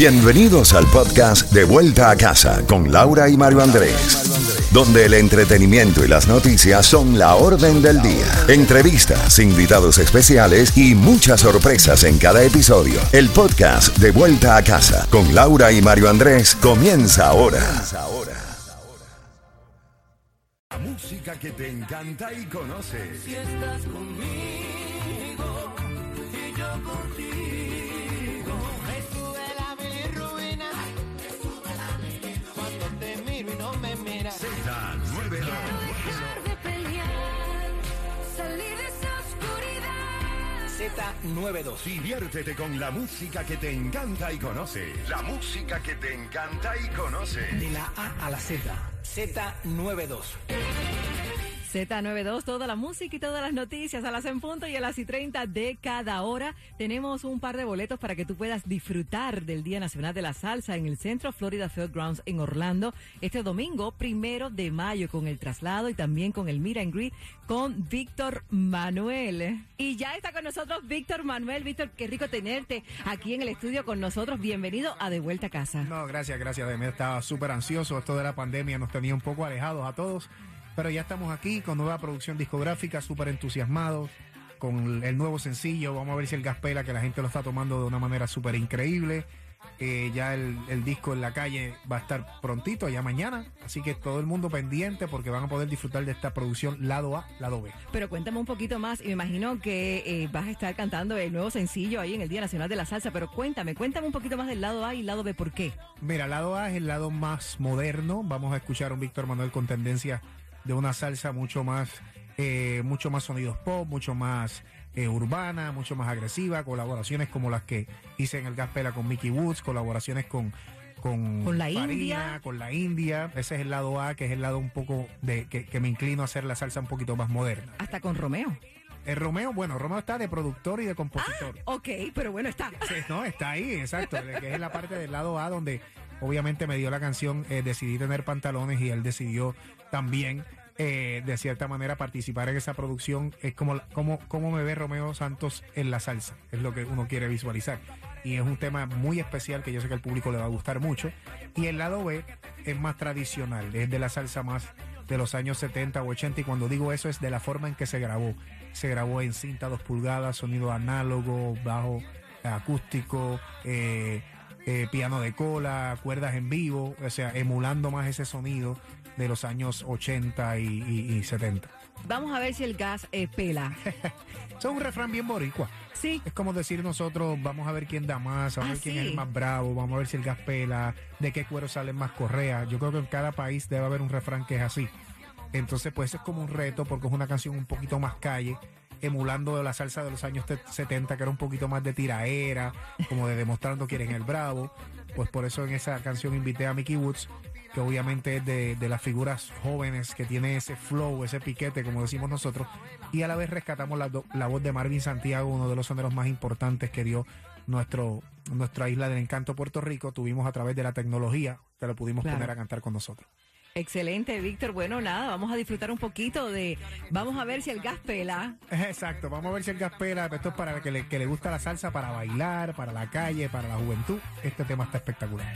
Bienvenidos al podcast De Vuelta a Casa con Laura y Mario Andrés, donde el entretenimiento y las noticias son la orden del día. Entrevistas, invitados especiales y muchas sorpresas en cada episodio. El podcast De Vuelta a Casa con Laura y Mario Andrés comienza ahora. La música que te encanta y conoces. Si estás conmigo y yo contigo. Z92. Diviértete con la música que te encanta y conoces. La música que te encanta y conoces. De la A a la Z. Z92. Z92, toda la música y todas las noticias a las en punto y a las y 30 de cada hora. Tenemos un par de boletos para que tú puedas disfrutar del Día Nacional de la Salsa en el Centro Florida Fairgrounds en Orlando este domingo, primero de mayo, con el traslado y también con el Meet and Greet con Víctor Manuel. Y ya está con nosotros Víctor Manuel. Víctor, qué rico tenerte aquí en el estudio con nosotros. Bienvenido a De Vuelta a Casa. No, gracias, gracias. De mí estaba súper ansioso. Esto de la pandemia nos tenía un poco alejados a todos. Pero ya estamos aquí con nueva producción discográfica, súper entusiasmados con el nuevo sencillo. Vamos a ver si el Gaspela, que la gente lo está tomando de una manera súper increíble. Eh, ya el, el disco en la calle va a estar prontito, ya mañana. Así que todo el mundo pendiente porque van a poder disfrutar de esta producción lado A, lado B. Pero cuéntame un poquito más y me imagino que eh, vas a estar cantando el nuevo sencillo ahí en el Día Nacional de la Salsa, pero cuéntame, cuéntame un poquito más del lado A y lado B, ¿por qué? Mira, lado A es el lado más moderno. Vamos a escuchar a un Víctor Manuel con tendencia de una salsa mucho más, eh, mucho más sonidos pop, mucho más eh, urbana, mucho más agresiva, colaboraciones como las que hice en el Gaspela con Mickey Woods, colaboraciones con con, Con la Farina, India. con la India. Ese es el lado A, que es el lado un poco de que, que me inclino a hacer la salsa un poquito más moderna. Hasta con Romeo. El Romeo, bueno, Romeo está de productor y de compositor. Ok, pero bueno, está. Sí, no, está ahí, exacto. Que es la parte del lado A donde obviamente me dio la canción eh, Decidí tener pantalones y él decidió también eh, de cierta manera participar en esa producción. Es como, como, como me ve Romeo Santos en la salsa, es lo que uno quiere visualizar. Y es un tema muy especial que yo sé que al público le va a gustar mucho. Y el lado B es más tradicional, es de la salsa más de los años 70 o 80 y cuando digo eso es de la forma en que se grabó. Se grabó en cinta 2 pulgadas, sonido análogo, bajo acústico, eh, eh, piano de cola, cuerdas en vivo, o sea, emulando más ese sonido de los años 80 y, y- y 70. Vamos a ver si el gas eh, pela. Eso es un refrán bien boricua. Sí, Es como decir nosotros, vamos a ver quién da más, vamos a Ah, ver quién sí. es el más bravo, vamos a ver si el gas pela, de qué cuero salen más correas. Yo creo que en cada país debe haber un refrán que es así. Entonces, pues es como un reto porque es una canción un poquito más calle, emulando la salsa de los años te- 70, que era un poquito más de tiraera, como de demostrando quién es el bravo. Pues por eso en esa canción invité a Mickey Woods, que obviamente es de, de las figuras jóvenes que tiene ese flow, ese piquete, como decimos nosotros, y a la vez rescatamos la, la voz de Marvin Santiago, uno de los soneros más importantes que dio nuestro, nuestra isla del encanto Puerto Rico. Tuvimos a través de la tecnología que lo pudimos Claro. poner a cantar con nosotros. Excelente, Víctor. Bueno, nada, vamos a disfrutar un poquito de. Vamos a ver si el gas pela. Exacto, vamos a ver si el gas pela. Esto es para el que le, que le gusta la salsa, para bailar, para la calle, para la juventud. Este tema está espectacular.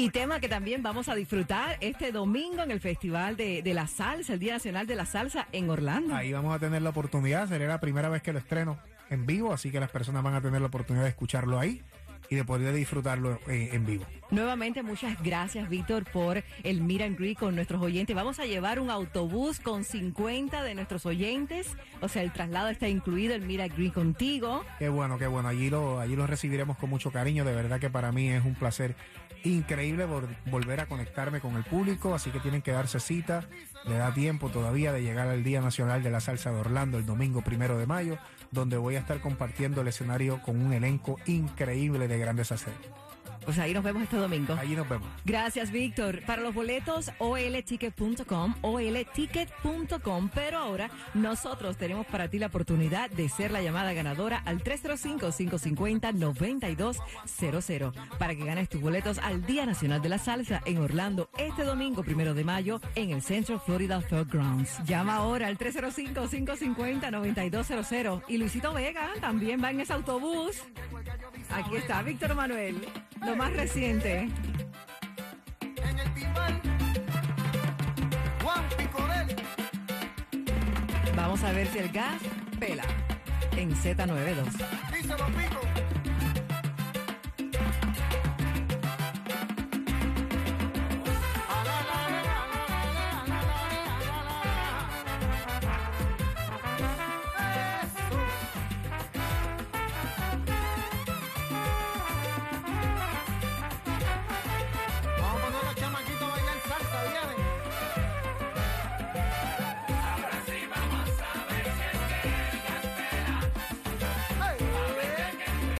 Y tema que también vamos a disfrutar este domingo en el Festival de, de la Salsa, el Día Nacional de la Salsa en Orlando. Ahí vamos a tener la oportunidad. Será la primera vez que lo estreno en vivo, así que las personas van a tener la oportunidad de escucharlo ahí. y de poder disfrutarlo eh, en vivo. Nuevamente, muchas gracias, Víctor, por el Meet and Greet con nuestros oyentes. Vamos a llevar un autobús con 50 de nuestros oyentes. O sea, el traslado está incluido, el Meet and Greet contigo. Qué bueno, qué bueno. Allí lo, allí lo recibiremos con mucho cariño. De verdad que para mí es un placer increíble vol- volver a conectarme con el público. Así que tienen que darse cita. Le da tiempo todavía de llegar al Día Nacional de la Salsa de Orlando el domingo primero de mayo, donde voy a estar compartiendo el escenario con un elenco increíble de grandes hacer. Pues ahí nos vemos este domingo. Allí nos vemos. Gracias, Víctor. Para los boletos, olticket.com, olticket.com. Pero ahora nosotros tenemos para ti la oportunidad de ser la llamada ganadora al 305-550-9200 para que ganes tus boletos al Día Nacional de la Salsa en Orlando este domingo, primero de mayo, en el Central Florida Fairgrounds. Llama ahora al 305-550-9200. Y Luisito Vega también va en ese autobús. Aquí está Víctor Manuel, lo más reciente. En el timbal, Juan Picorel. Vamos a ver si el gas pela en Z92. Díselo, Pico.